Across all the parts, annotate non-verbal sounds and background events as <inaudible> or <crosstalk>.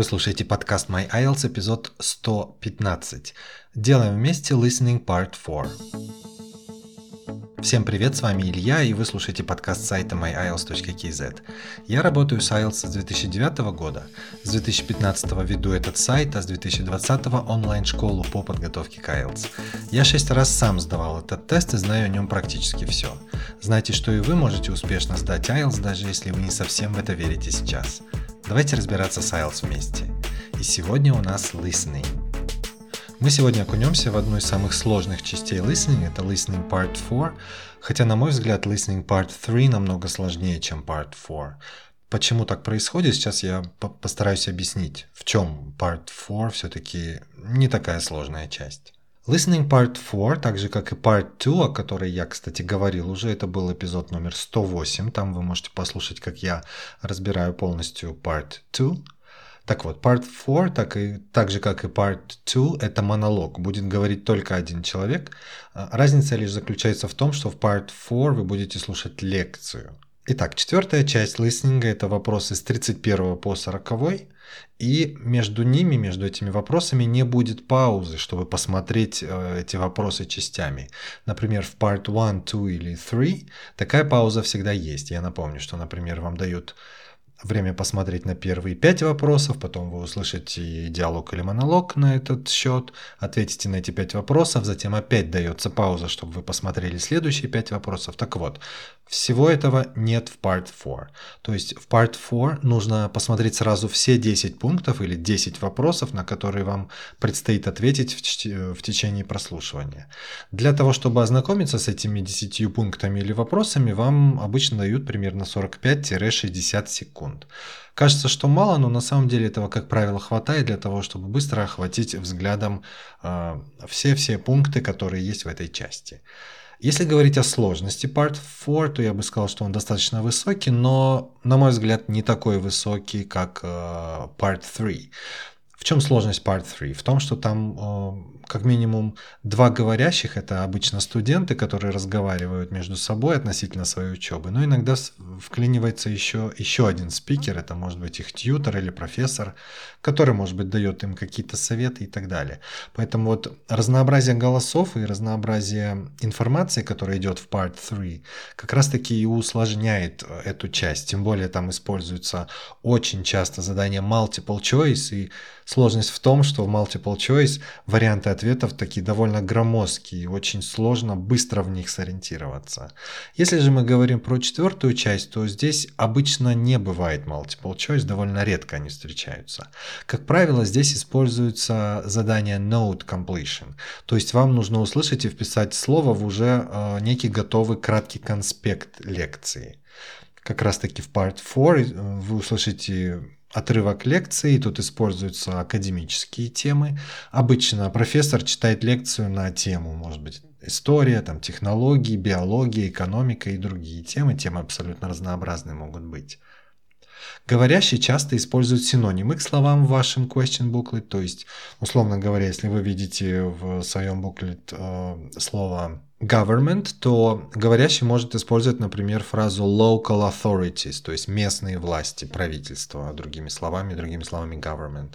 Вы слушаете подкаст My IELTS, эпизод 115. Делаем вместе Listening Part 4. Всем привет, с вами Илья, и вы слушаете подкаст сайта myiles.kz. Я работаю с IELTS с 2009 года, с 2015 веду этот сайт, а с 2020 онлайн-школу по подготовке к IELTS. Я шесть раз сам сдавал этот тест и знаю о нем практически все. Знайте, что и вы можете успешно сдать IELTS, даже если вы не совсем в это верите сейчас. Давайте разбираться с IELTS вместе. И сегодня у нас listening. Мы сегодня окунемся в одну из самых сложных частей listening, это listening part 4, хотя на мой взгляд listening part 3 намного сложнее, чем part 4. Почему так происходит, сейчас я постараюсь объяснить, в чем part 4 все-таки не такая сложная часть. Listening Part 4, так же как и Part 2, о которой я, кстати, говорил уже, это был эпизод номер 108, там вы можете послушать, как я разбираю полностью Part 2. Так вот, Part 4, так, и, так же как и Part 2, это монолог, будет говорить только один человек. А, разница лишь заключается в том, что в Part 4 вы будете слушать лекцию. Итак, четвертая часть листинга – это вопросы с 31 по 40, и между ними, между этими вопросами не будет паузы, чтобы посмотреть э, эти вопросы частями. Например, в part 1, 2 или 3 такая пауза всегда есть. Я напомню, что, например, вам дают время посмотреть на первые пять вопросов, потом вы услышите диалог или монолог на этот счет, ответите на эти пять вопросов, затем опять дается пауза, чтобы вы посмотрели следующие пять вопросов. Так вот, всего этого нет в Part 4. То есть в Part 4 нужно посмотреть сразу все 10 пунктов или 10 вопросов, на которые вам предстоит ответить в, течение прослушивания. Для того, чтобы ознакомиться с этими 10 пунктами или вопросами, вам обычно дают примерно 45-60 секунд. Кажется, что мало, но на самом деле этого, как правило, хватает для того, чтобы быстро охватить взглядом э, все-все пункты, которые есть в этой части. Если говорить о сложности Part 4, то я бы сказал, что он достаточно высокий, но, на мой взгляд, не такой высокий, как э, Part 3. В чем сложность Part 3? В том, что там э, как минимум два говорящих, это обычно студенты, которые разговаривают между собой относительно своей учебы, но иногда вклинивается еще, еще один спикер, это может быть их тьютер или профессор, который, может быть, дает им какие-то советы и так далее. Поэтому вот разнообразие голосов и разнообразие информации, которая идет в Part 3, как раз-таки и усложняет эту часть. Тем более там используется очень часто задание multiple choice, и сложность в том, что в multiple choice варианты ответов такие довольно громоздкие, очень сложно быстро в них сориентироваться. Если же мы говорим про четвертую часть, то здесь обычно не бывает multiple choice, довольно редко они встречаются. Как правило, здесь используется задание Note Completion, то есть вам нужно услышать и вписать слово в уже э, некий готовый краткий конспект лекции. Как раз таки в Part 4 э, вы услышите отрывок лекции, тут используются академические темы. Обычно профессор читает лекцию на тему, может быть, история, там, технологии, биология, экономика и другие темы. Темы абсолютно разнообразные могут быть. Говорящие часто используют синонимы к словам в вашем question booklet, то есть, условно говоря, если вы видите в своем буклет э, слово government, то говорящий может использовать, например, фразу local authorities, то есть местные власти, правительство, другими словами, другими словами government.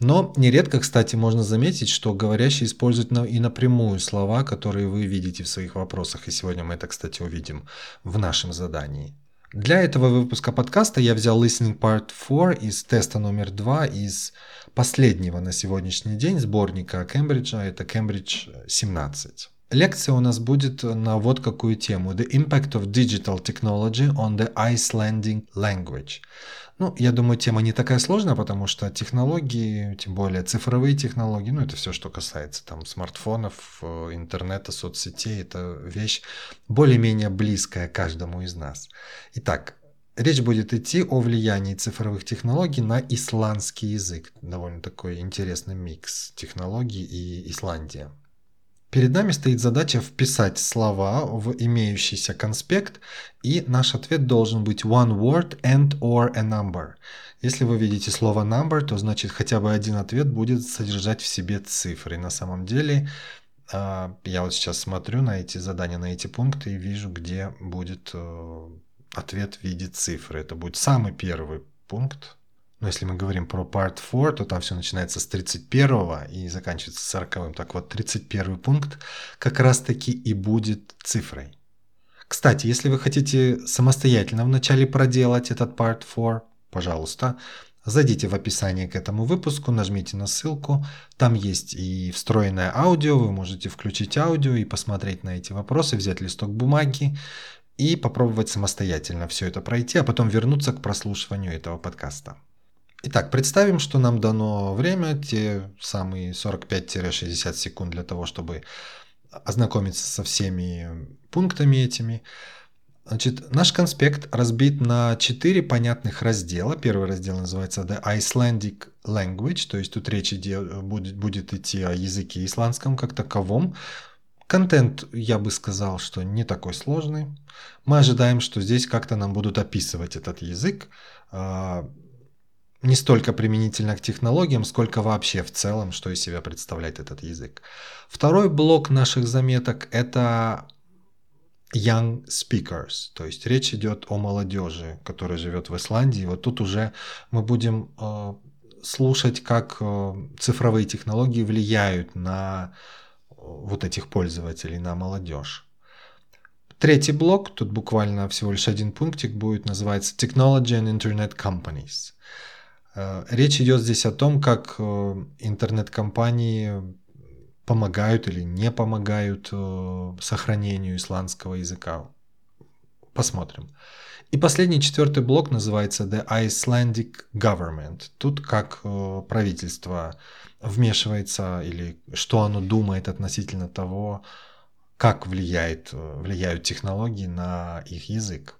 Но нередко, кстати, можно заметить, что говорящий использует и напрямую слова, которые вы видите в своих вопросах, и сегодня мы это, кстати, увидим в нашем задании. Для этого выпуска подкаста я взял Listening Part 4 из теста номер 2 из последнего на сегодняшний день сборника Кембриджа, это Кембридж 17. Лекция у нас будет на вот какую тему. The Impact of Digital Technology on the Icelandic Language. Ну, я думаю, тема не такая сложная, потому что технологии, тем более цифровые технологии, ну, это все, что касается там смартфонов, э, интернета, соцсетей, это вещь более-менее близкая каждому из нас. Итак, Речь будет идти о влиянии цифровых технологий на исландский язык. Довольно такой интересный микс технологий и Исландия. Перед нами стоит задача вписать слова в имеющийся конспект, и наш ответ должен быть one word and or a number. Если вы видите слово number, то значит хотя бы один ответ будет содержать в себе цифры. На самом деле, а, я вот сейчас смотрю на эти задания, на эти пункты и вижу, где будет э, ответ в виде цифры. Это будет самый первый пункт, Но если мы говорим про Part 4, то там все начинается с 31 и заканчивается 40. Так вот, 31 пункт как раз-таки и будет цифрой. Кстати, если вы хотите самостоятельно вначале проделать этот Part 4, пожалуйста, Зайдите в описание к этому выпуску, нажмите на ссылку. Там есть и встроенное аудио, вы можете включить аудио и посмотреть на эти вопросы, взять листок бумаги и попробовать самостоятельно все это пройти, а потом вернуться к прослушиванию этого подкаста. Итак, представим, что нам дано время, те самые 45-60 секунд для того, чтобы ознакомиться со всеми пунктами этими. Значит, наш конспект разбит на четыре понятных раздела. Первый раздел называется The Icelandic Language, то есть тут речь будет, будет идти о языке исландском как таковом. Контент, я бы сказал, что не такой сложный. Мы ожидаем, что здесь как-то нам будут описывать этот язык, а, не столько применительно к технологиям, сколько вообще в целом, что из себя представляет этот язык. Второй блок наших заметок – это young speakers, то есть речь идет о молодежи, которая живет в Исландии. Вот тут уже мы будем э, слушать, как э, цифровые технологии влияют на э, вот этих пользователей, на молодежь. Третий блок, тут буквально всего лишь один пунктик будет, называется Technology and Internet Companies. Э, речь идет здесь о том, как э, интернет-компании помогают или не помогают э, сохранению исландского языка. Посмотрим. И последний четвертый блок называется The Icelandic Government. Тут как правительство вмешивается или что оно думает относительно того, как влияет, влияют технологии на их язык.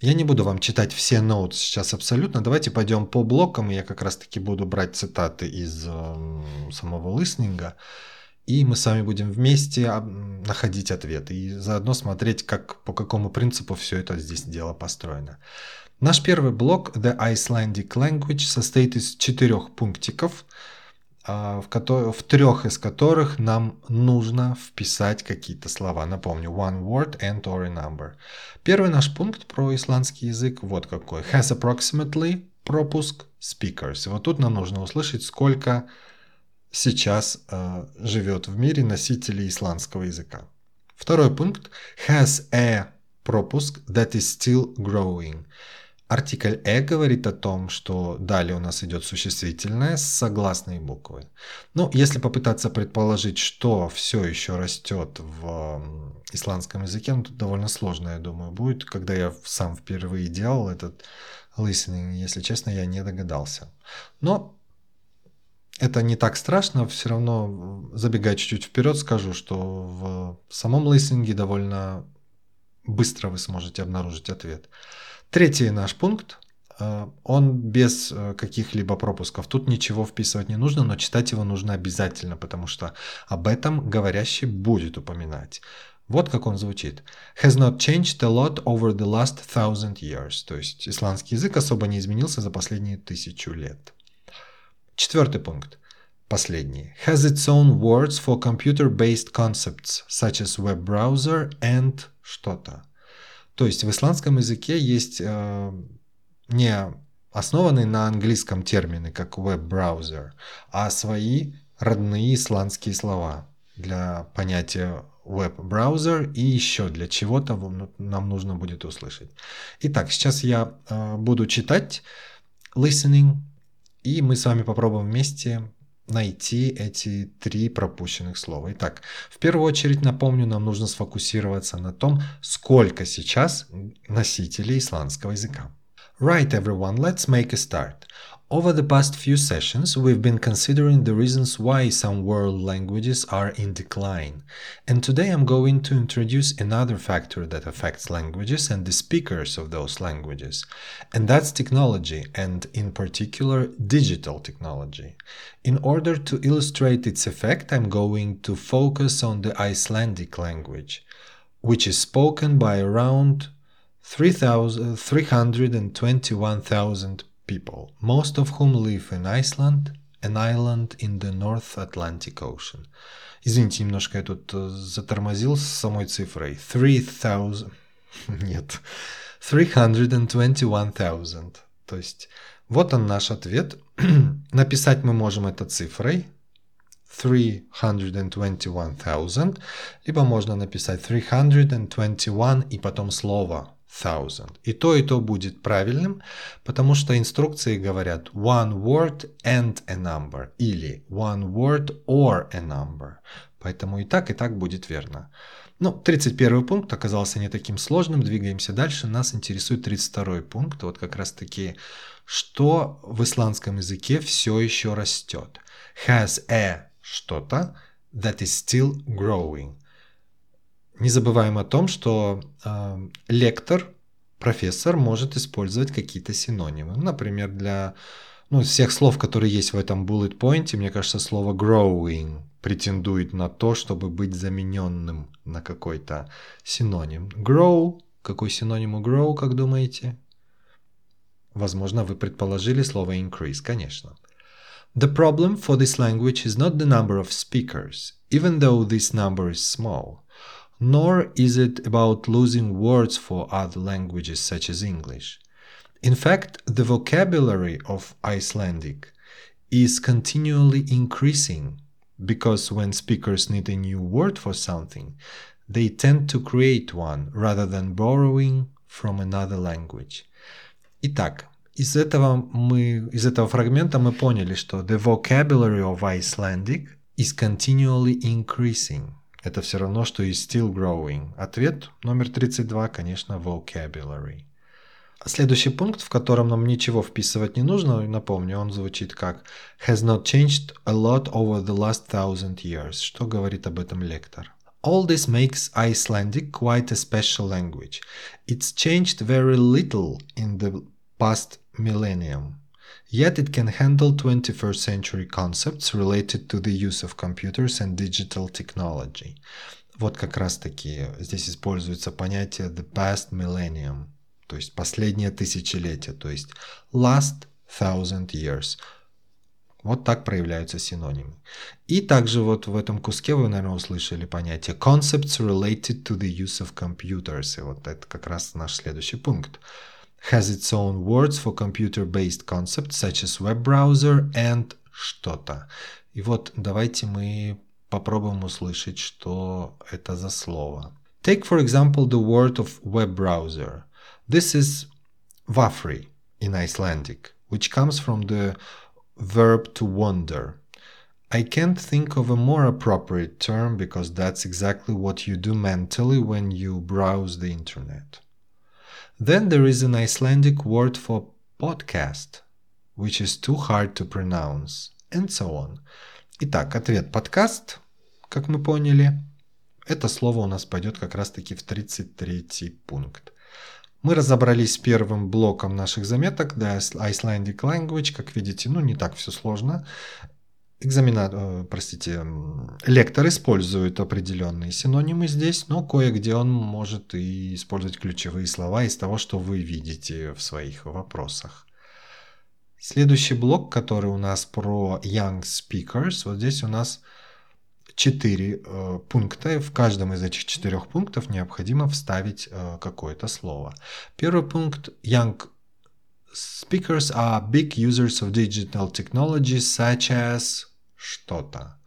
Я не буду вам читать все ноуты сейчас абсолютно. Давайте пойдем по блокам, и я как раз таки буду брать цитаты из э, самого листнинга и мы с вами будем вместе находить ответы и заодно смотреть, как, по какому принципу все это здесь дело построено. Наш первый блок The Icelandic Language состоит из четырех пунктиков, в, ко- в трех из которых нам нужно вписать какие-то слова. Напомню, one word and or a number. Первый наш пункт про исландский язык вот какой. Has approximately пропуск speakers. Вот тут нам нужно услышать, сколько сейчас э, живет в мире носителей исландского языка. Второй пункт has a пропуск that is still growing. Артикль «э» говорит о том, что далее у нас идет существительное с согласной буквы. Ну, если попытаться предположить, что все еще растет в исландском языке, ну, тут довольно сложно, я думаю, будет. Когда я сам впервые делал этот listening, если честно, я не догадался. Но это не так страшно, все равно, забегая чуть-чуть вперед, скажу, что в самом лейсинге довольно быстро вы сможете обнаружить ответ. Третий наш пункт, э, он без э, каких-либо пропусков. Тут ничего вписывать не нужно, но читать его нужно обязательно, потому что об этом говорящий будет упоминать. Вот как он звучит. Has not changed a lot over the last thousand years. То есть исландский язык особо не изменился за последние тысячу лет. Четвертый пункт. Последний. Has its own words for computer-based concepts, such as web browser and что-то. То есть в исландском языке есть э, не основанные на английском термины, как веб-браузер, а свои родные исландские слова для понятия веб-браузер и еще для чего-то нам нужно будет услышать. Итак, сейчас я э, буду читать listening и мы с вами попробуем вместе найти эти три пропущенных слова. Итак, в первую очередь, напомню, нам нужно сфокусироваться на том, сколько сейчас носителей исландского языка. Right, everyone, let's make a start. Over the past few sessions, we've been considering the reasons why some world languages are in decline. And today I'm going to introduce another factor that affects languages and the speakers of those languages. And that's technology, and in particular, digital technology. In order to illustrate its effect, I'm going to focus on the Icelandic language, which is spoken by around 321,000 people, most of whom live in Iceland, an island in the North Atlantic Ocean. Извините, немножко я тут э, затормозил с самой цифрой. 3000... <laughs> Нет. 321,000. То есть Вот он наш ответ. <clears throat> Написать мы можем это цифрой 321,000, либо можно написать 321 и потом слово thousand. И то, и то будет правильным, потому что инструкции говорят one word and a number или one word or a number. Поэтому и так, и так будет верно. Ну, 31 пункт оказался не таким сложным. Двигаемся дальше. Нас интересует 32 пункт. Вот как раз таки, что в исландском языке все еще растет. Has a что-то that is still growing. Не забываем о том, что э, лектор, профессор может использовать какие-то синонимы. Например, для ну, всех слов, которые есть в этом bullet point, мне кажется, слово growing претендует на то, чтобы быть замененным на какой-то синоним. Grow, какой синоним у grow, как думаете? Возможно, вы предположили слово increase, конечно. The problem for this language is not the number of speakers, even though this number is small, nor is it about losing words for other languages such as English. In fact, the vocabulary of Icelandic is continually increasing because when speakers need a new word for something, they tend to create one rather than borrowing from another language. Итак, из этого, мы, из этого фрагмента мы поняли, что the vocabulary of Icelandic is continually increasing. Это все равно, что is still growing. Ответ номер 32, конечно, vocabulary. Следующий пункт, в котором нам ничего вписывать не нужно, напомню, он звучит как has not changed a lot over the last thousand years. Что говорит об этом лектор? All this makes Icelandic quite a special language. It's changed very little in the past millennium. Yet it can handle 21st century concepts related to the use of computers and digital technology. Вот как раз таки здесь используется понятие the past millennium, то есть последнее тысячелетие, то есть last thousand years. Вот так проявляются синонимы. И также вот в этом куске вы, наверное, услышали понятие concepts related to the use of computers. И вот это как раз наш следующий пункт has its own words for computer-based concepts such as web browser and что-то. И вот давайте мы попробуем услышать, что это за слово. Take, for example, the word of web browser. This is vafri in Icelandic, which comes from the verb to wander. I can't think of a more appropriate term because that's exactly what you do mentally when you browse the internet. Then there is an Icelandic word for podcast, which is too hard to pronounce, and so on. Итак, ответ подкаст, как мы поняли, это слово у нас пойдет как раз-таки в 33 пункт. Мы разобрались с первым блоком наших заметок, да, Icelandic Language, как видите, ну не так все сложно экзамена, э, простите, лектор использует определенные синонимы здесь, но кое-где он может и использовать ключевые слова из того, что вы видите в своих вопросах. Следующий блок, который у нас про Young Speakers, вот здесь у нас четыре э, пункта. В каждом из этих четырех пунктов необходимо вставить э, какое-то слово. Первый пункт Young Speakers are big users of digital technologies such as что-то.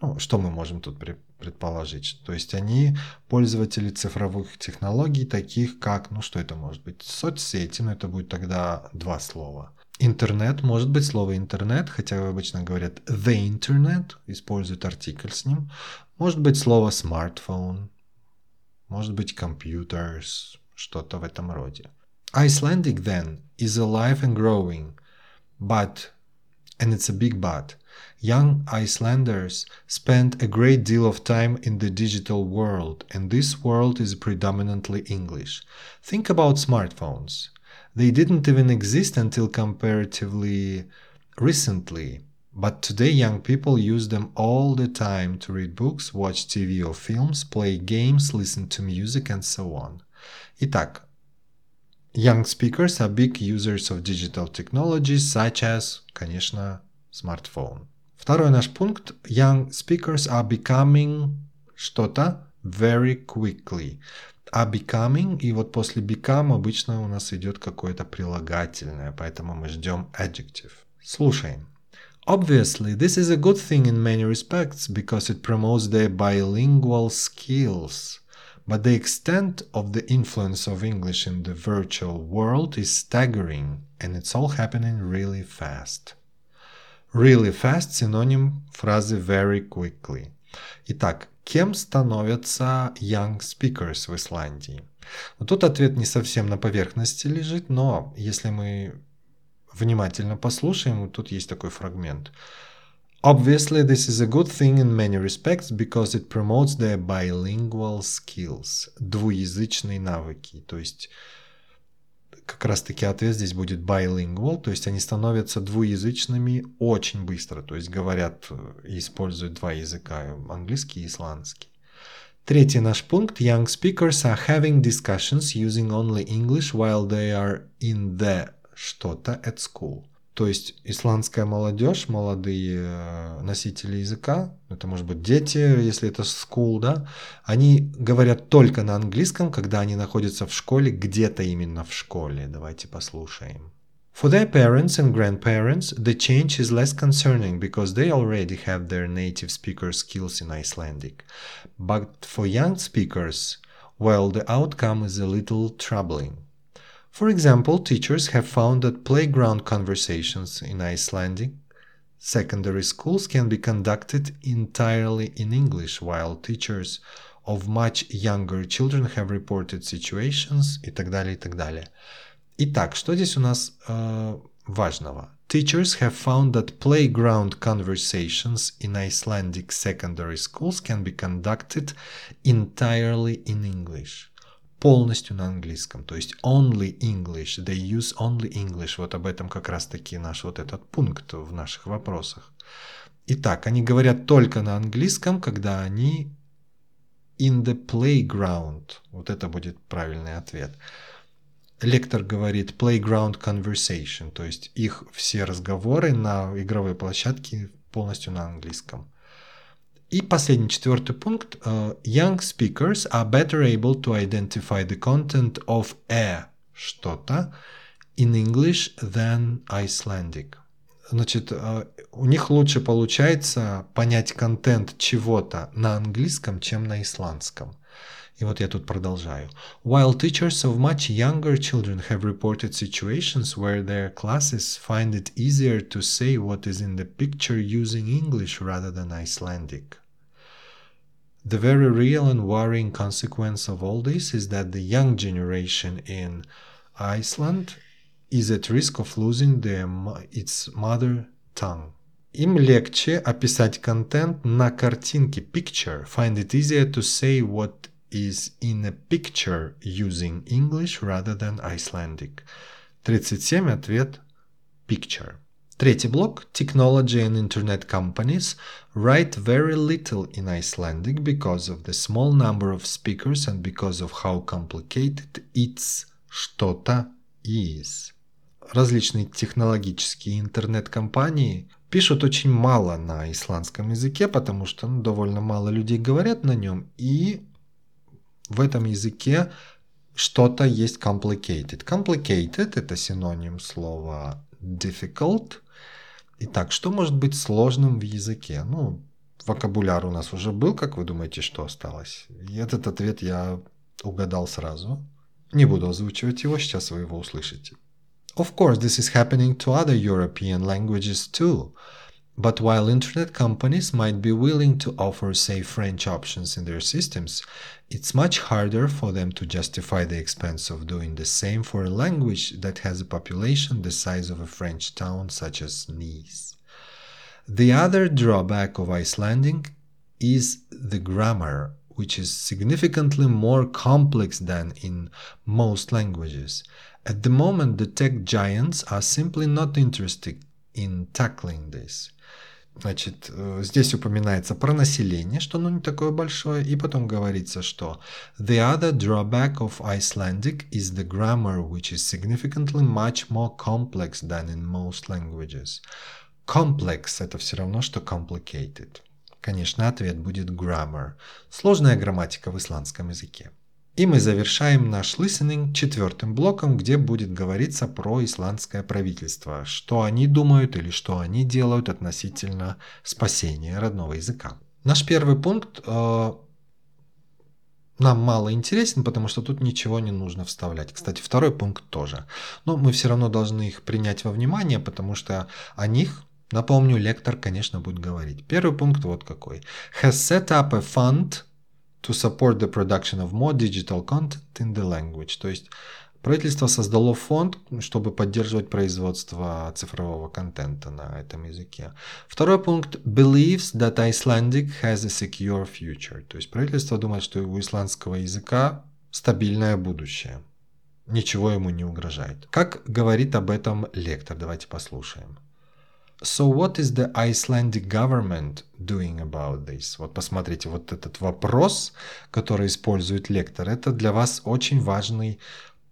Ну, что мы можем тут предположить? То есть они пользователи цифровых технологий, таких как, ну что это может быть, соцсети, но это будет тогда два слова. Интернет, может быть слово интернет, хотя обычно говорят the internet, используют артикль с ним. Может быть слово smartphone, может быть computers, что-то в этом роде. Icelandic then is alive and growing, but, and it's a big but, Young Icelanders spend a great deal of time in the digital world, and this world is predominantly English. Think about smartphones. They didn't even exist until comparatively recently, but today young people use them all the time to read books, watch TV or films, play games, listen to music, and so on. Итак, young speakers are big users of digital technologies such as, конечно, smartphone. Второй наш пункт. Young speakers are becoming что-то very quickly. а becoming, и вот после become обычно у нас идет какое-то прилагательное, поэтому мы ждем adjective. Слушаем. Obviously, this is a good thing in many respects because it promotes their bilingual skills. But the extent of the influence of English in the virtual world is staggering, and it's all happening really fast. Really fast – синоним фразы very quickly. Итак, кем становятся young speakers в Исландии? Ну, тут ответ не совсем на поверхности лежит, но если мы внимательно послушаем, тут есть такой фрагмент. Obviously, this is a good thing in many respects because it promotes their bilingual skills, двуязычные навыки. То есть, как раз таки ответ здесь будет bilingual, то есть они становятся двуязычными очень быстро, то есть говорят и используют два языка, английский и исландский. Третий наш пункт. Young speakers are having discussions using only English while they are in the что-то at school. То есть исландская молодежь, молодые э, носители языка, это может быть дети, если это school, да, они говорят только на английском, когда они находятся в школе, где-то именно в школе. Давайте послушаем. For their parents and grandparents, the change is less concerning because they already have their native speaker skills in Icelandic. But for young speakers, well, the outcome is a little troubling. For example, teachers have found that playground conversations in Icelandic secondary schools can be conducted entirely in English, while teachers of much younger children have reported situations и так далее, и так далее. Итак, что здесь у нас э, важного? Teachers have found that playground conversations in Icelandic secondary schools can be conducted entirely in English. Полностью на английском, то есть only English, they use only English, вот об этом как раз-таки наш вот этот пункт в наших вопросах. Итак, они говорят только на английском, когда они in the playground, вот это будет правильный ответ. Лектор говорит playground conversation, то есть их все разговоры на игровой площадке полностью на английском. И последний, четвертый пункт. Young speakers are better able to identify the content of a что-то in English than Icelandic. Значит, у них лучше получается понять контент чего-то на английском, чем на исландском. И вот я тут продолжаю. While teachers of much younger children have reported situations where their classes find it easier to say what is in the picture using English rather than Icelandic. The very real and worrying consequence of all this is that the young generation in Iceland is at risk of losing their, its mother tongue. Им легче описать контент на картинке picture. Find it easier to say what is in a picture using English rather than Icelandic. 37 ответ picture. Третий блок Technology and Internet companies write very little in Icelandic because of the small number of speakers and because of how complicated its что-то is. Различные технологические интернет-компании пишут очень мало на исландском языке, потому что ну, довольно мало людей говорят на нем, и в этом языке что-то есть complicated. Complicated – это синоним слова difficult – Итак, что может быть сложным в языке? Ну, вокабуляр у нас уже был, как вы думаете, что осталось? И этот ответ я угадал сразу. Не буду озвучивать его, сейчас вы его услышите. Of course, this is happening to other European languages too. But while internet companies might be willing to offer, say, French options in their systems, it's much harder for them to justify the expense of doing the same for a language that has a population the size of a French town such as Nice. The other drawback of Icelandic is the grammar, which is significantly more complex than in most languages. At the moment, the tech giants are simply not interested in tackling this. Значит, э, здесь упоминается про население, что оно не такое большое, и потом говорится, что the other drawback of Icelandic is the grammar, which is significantly much more complex than in most languages. Complex – это все равно, что complicated. Конечно, ответ будет grammar. Сложная грамматика в исландском языке. И мы завершаем наш listening четвертым блоком, где будет говориться про исландское правительство, что они думают или что они делают относительно спасения родного языка. Наш первый пункт э, нам мало интересен, потому что тут ничего не нужно вставлять. Кстати, второй пункт тоже. Но мы все равно должны их принять во внимание, потому что о них, напомню, лектор, конечно, будет говорить. Первый пункт вот какой. Has set up a fund to support the production of more digital content in the language. То есть Правительство создало фонд, чтобы поддерживать производство цифрового контента на этом языке. Второй пункт believes that Icelandic has a secure future. То есть правительство думает, что у исландского языка стабильное будущее. Ничего ему не угрожает. Как говорит об этом лектор? Давайте послушаем. So what is the Icelandic government doing about this? Вот посмотрите, вот этот вопрос, который использует лектор, это для вас очень важный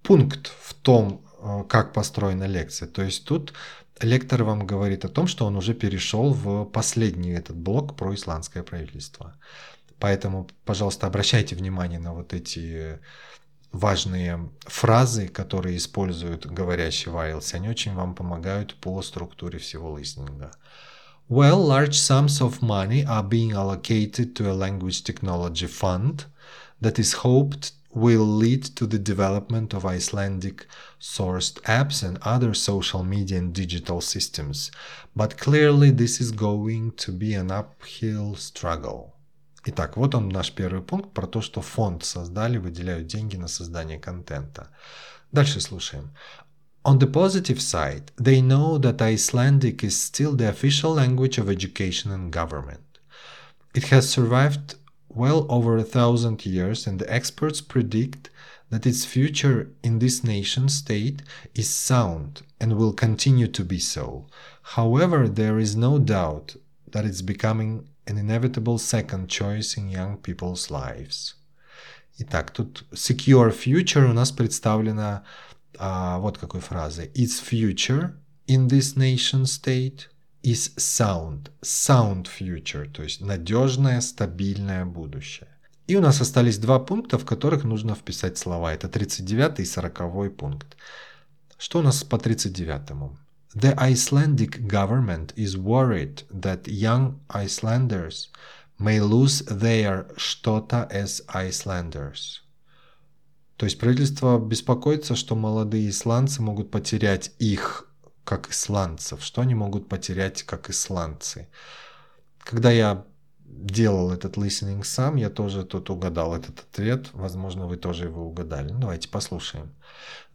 пункт в том, э, как построена лекция. То есть тут лектор вам говорит о том, что он уже перешел в последний этот блок про исландское правительство. Поэтому, пожалуйста, обращайте внимание на вот эти важные фразы, которые используют говорящий в IELTS. Они очень вам помогают по структуре всего листинга. Well, large sums of money are being allocated to a language technology fund that is hoped will lead to the development of Icelandic sourced apps and other social media and digital systems, but clearly this is going to be an uphill struggle. Итак, вот он наш первый пункт про то, что фонд создали, выделяют деньги на создание контента. Дальше слушаем. On the positive side, they know that Icelandic is still the official language of education and government. It has survived well over a thousand years, and the experts predict that its future in this nation state is sound and will continue to be so. However, there is no doubt that it's becoming an inevitable second choice in young people's lives. Итак, тут secure future у нас представлена а, вот какой фразой. Its future in this nation state is sound, sound future, то есть надежное, стабильное будущее. И у нас остались два пункта, в которых нужно вписать слова. Это 39 и 40 пункт. Что у нас по 39? The Icelandic government is worried that young Icelanders may lose their что-то as Icelanders. То есть правительство беспокоится, что молодые исландцы могут потерять их как исландцев, что они могут потерять как исландцы. Когда я делал этот listening сам, я тоже тут угадал этот ответ. Возможно, вы тоже его угадали. Давайте послушаем.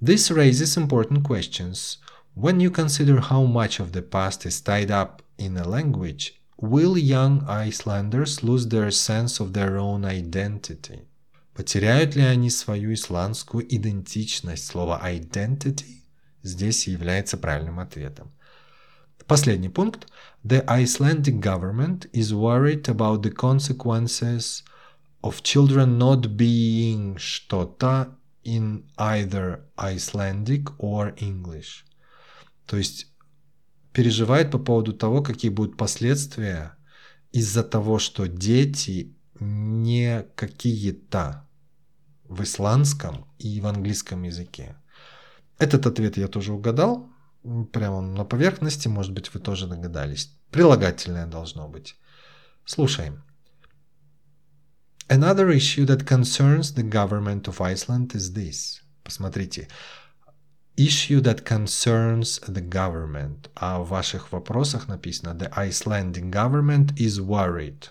This raises important questions. When you consider how much of the past is tied up in a language, will young Icelanders lose their sense of their own identity? Потеряют ли они свою исландскую идентичность? Слово identity здесь является правильным ответом. Последний пункт. The Icelandic government is worried about the consequences of children not being что-то in either Icelandic or English. То есть переживает по поводу того, какие будут последствия из-за того, что дети не какие-то в исландском и в английском языке. Этот ответ я тоже угадал. Прямо на поверхности, может быть, вы тоже догадались. Прилагательное должно быть. Слушаем. Another issue that concerns the government of Iceland is this. Посмотрите. Issue that concerns the government. А в ваших вопросах написано The Icelandic government is worried.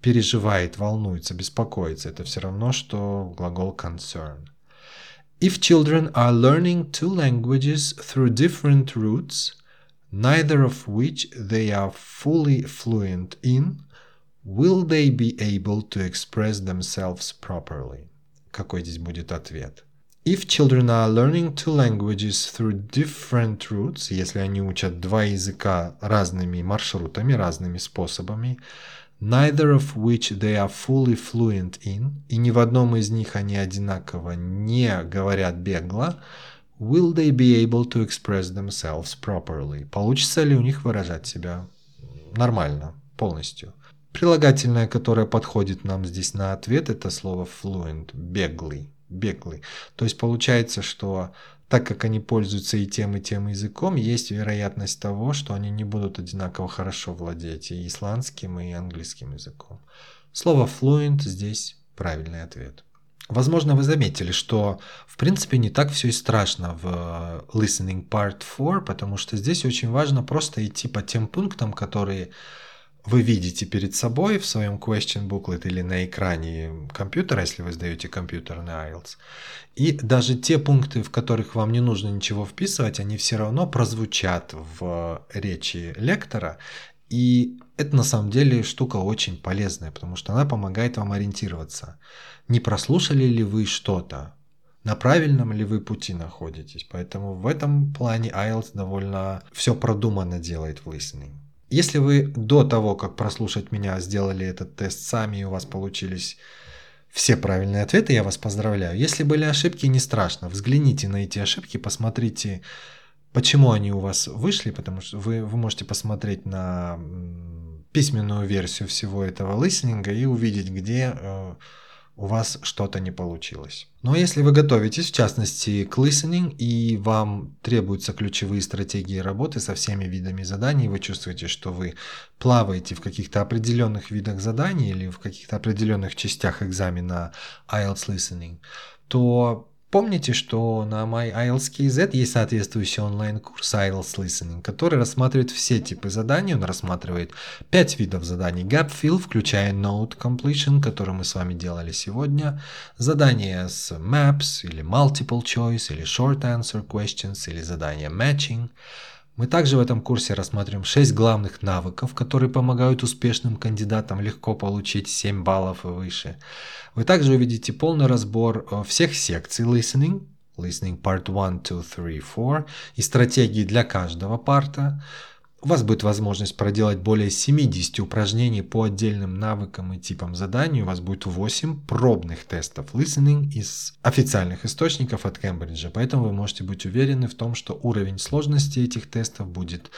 Переживает, волнуется, беспокоится. Это все равно, что глагол concern. If children are learning two languages through different routes, neither of which they are fully fluent in, will they be able to express themselves properly? Какой здесь будет ответ? If children are learning two languages through different routes, если они учат два языка разными маршрутами, разными способами, neither of which they are fully fluent in, и ни в одном из них они одинаково не говорят бегло, will they be able to express themselves properly? Получится ли у них выражать себя нормально, полностью? Прилагательное, которое подходит нам здесь на ответ, это слово fluent, беглый, беглый. То есть получается, что так как они пользуются и тем, и тем языком, есть вероятность того, что они не будут одинаково хорошо владеть и исландским, и английским языком. Слово fluent здесь правильный ответ. Возможно, вы заметили, что в принципе не так все и страшно в э, Listening Part 4, потому что здесь очень важно просто идти по тем пунктам, которые вы видите перед собой в своем question booklet или на экране компьютера, если вы сдаете компьютерный IELTS. И даже те пункты, в которых вам не нужно ничего вписывать, они все равно прозвучат в речи лектора. И это на самом деле штука очень полезная, потому что она помогает вам ориентироваться. Не прослушали ли вы что-то? На правильном ли вы пути находитесь? Поэтому в этом плане IELTS довольно все продуманно делает в listening. Если вы до того, как прослушать меня, сделали этот тест сами и у вас получились все правильные ответы, я вас поздравляю. Если были ошибки, не страшно. Взгляните на эти ошибки, посмотрите, почему они у вас вышли, потому что вы, вы можете посмотреть на письменную версию всего этого листинга и увидеть, где э, у вас что-то не получилось. Но если вы готовитесь, в частности, к listening, и вам требуются ключевые стратегии работы со всеми видами заданий, вы чувствуете, что вы плаваете в каких-то определенных видах заданий или в каких-то определенных частях экзамена IELTS listening, то Помните, что на MyIELTS.KZ есть соответствующий онлайн-курс IELTS Listening, который рассматривает все типы заданий. Он рассматривает 5 видов заданий. Gap Fill, включая Note Completion, который мы с вами делали сегодня. Задания с Maps или Multiple Choice или Short Answer Questions или задания Matching. Мы также в этом курсе рассмотрим 6 главных навыков, которые помогают успешным кандидатам легко получить 7 баллов и выше. Вы также увидите полный разбор э, всех секций listening, listening part 1, 2, 3, 4 и стратегии для каждого парта. У вас будет возможность проделать более 70 упражнений по отдельным навыкам и типам заданий. У вас будет 8 пробных тестов listening из официальных источников от Кембриджа. Поэтому вы можете быть уверены в том, что уровень сложности этих тестов будет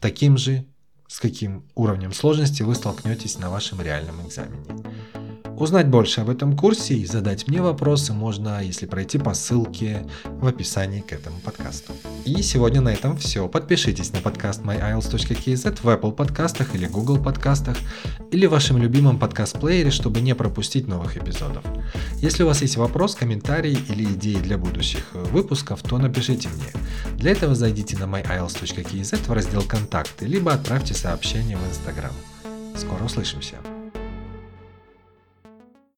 таким же, с каким уровнем сложности вы столкнетесь на вашем реальном экзамене. Узнать больше об этом курсе и задать мне вопросы можно, если пройти по ссылке в описании к этому подкасту. И сегодня на этом все. Подпишитесь на подкаст myiles.kz в Apple подкастах или Google подкастах или в вашем любимом подкаст-плеере, чтобы не пропустить новых эпизодов. Если у вас есть вопрос, комментарий или идеи для будущих выпусков, то напишите мне. Для этого зайдите на myiles.kz в раздел «Контакты» либо отправьте сообщение в Instagram. Скоро услышимся.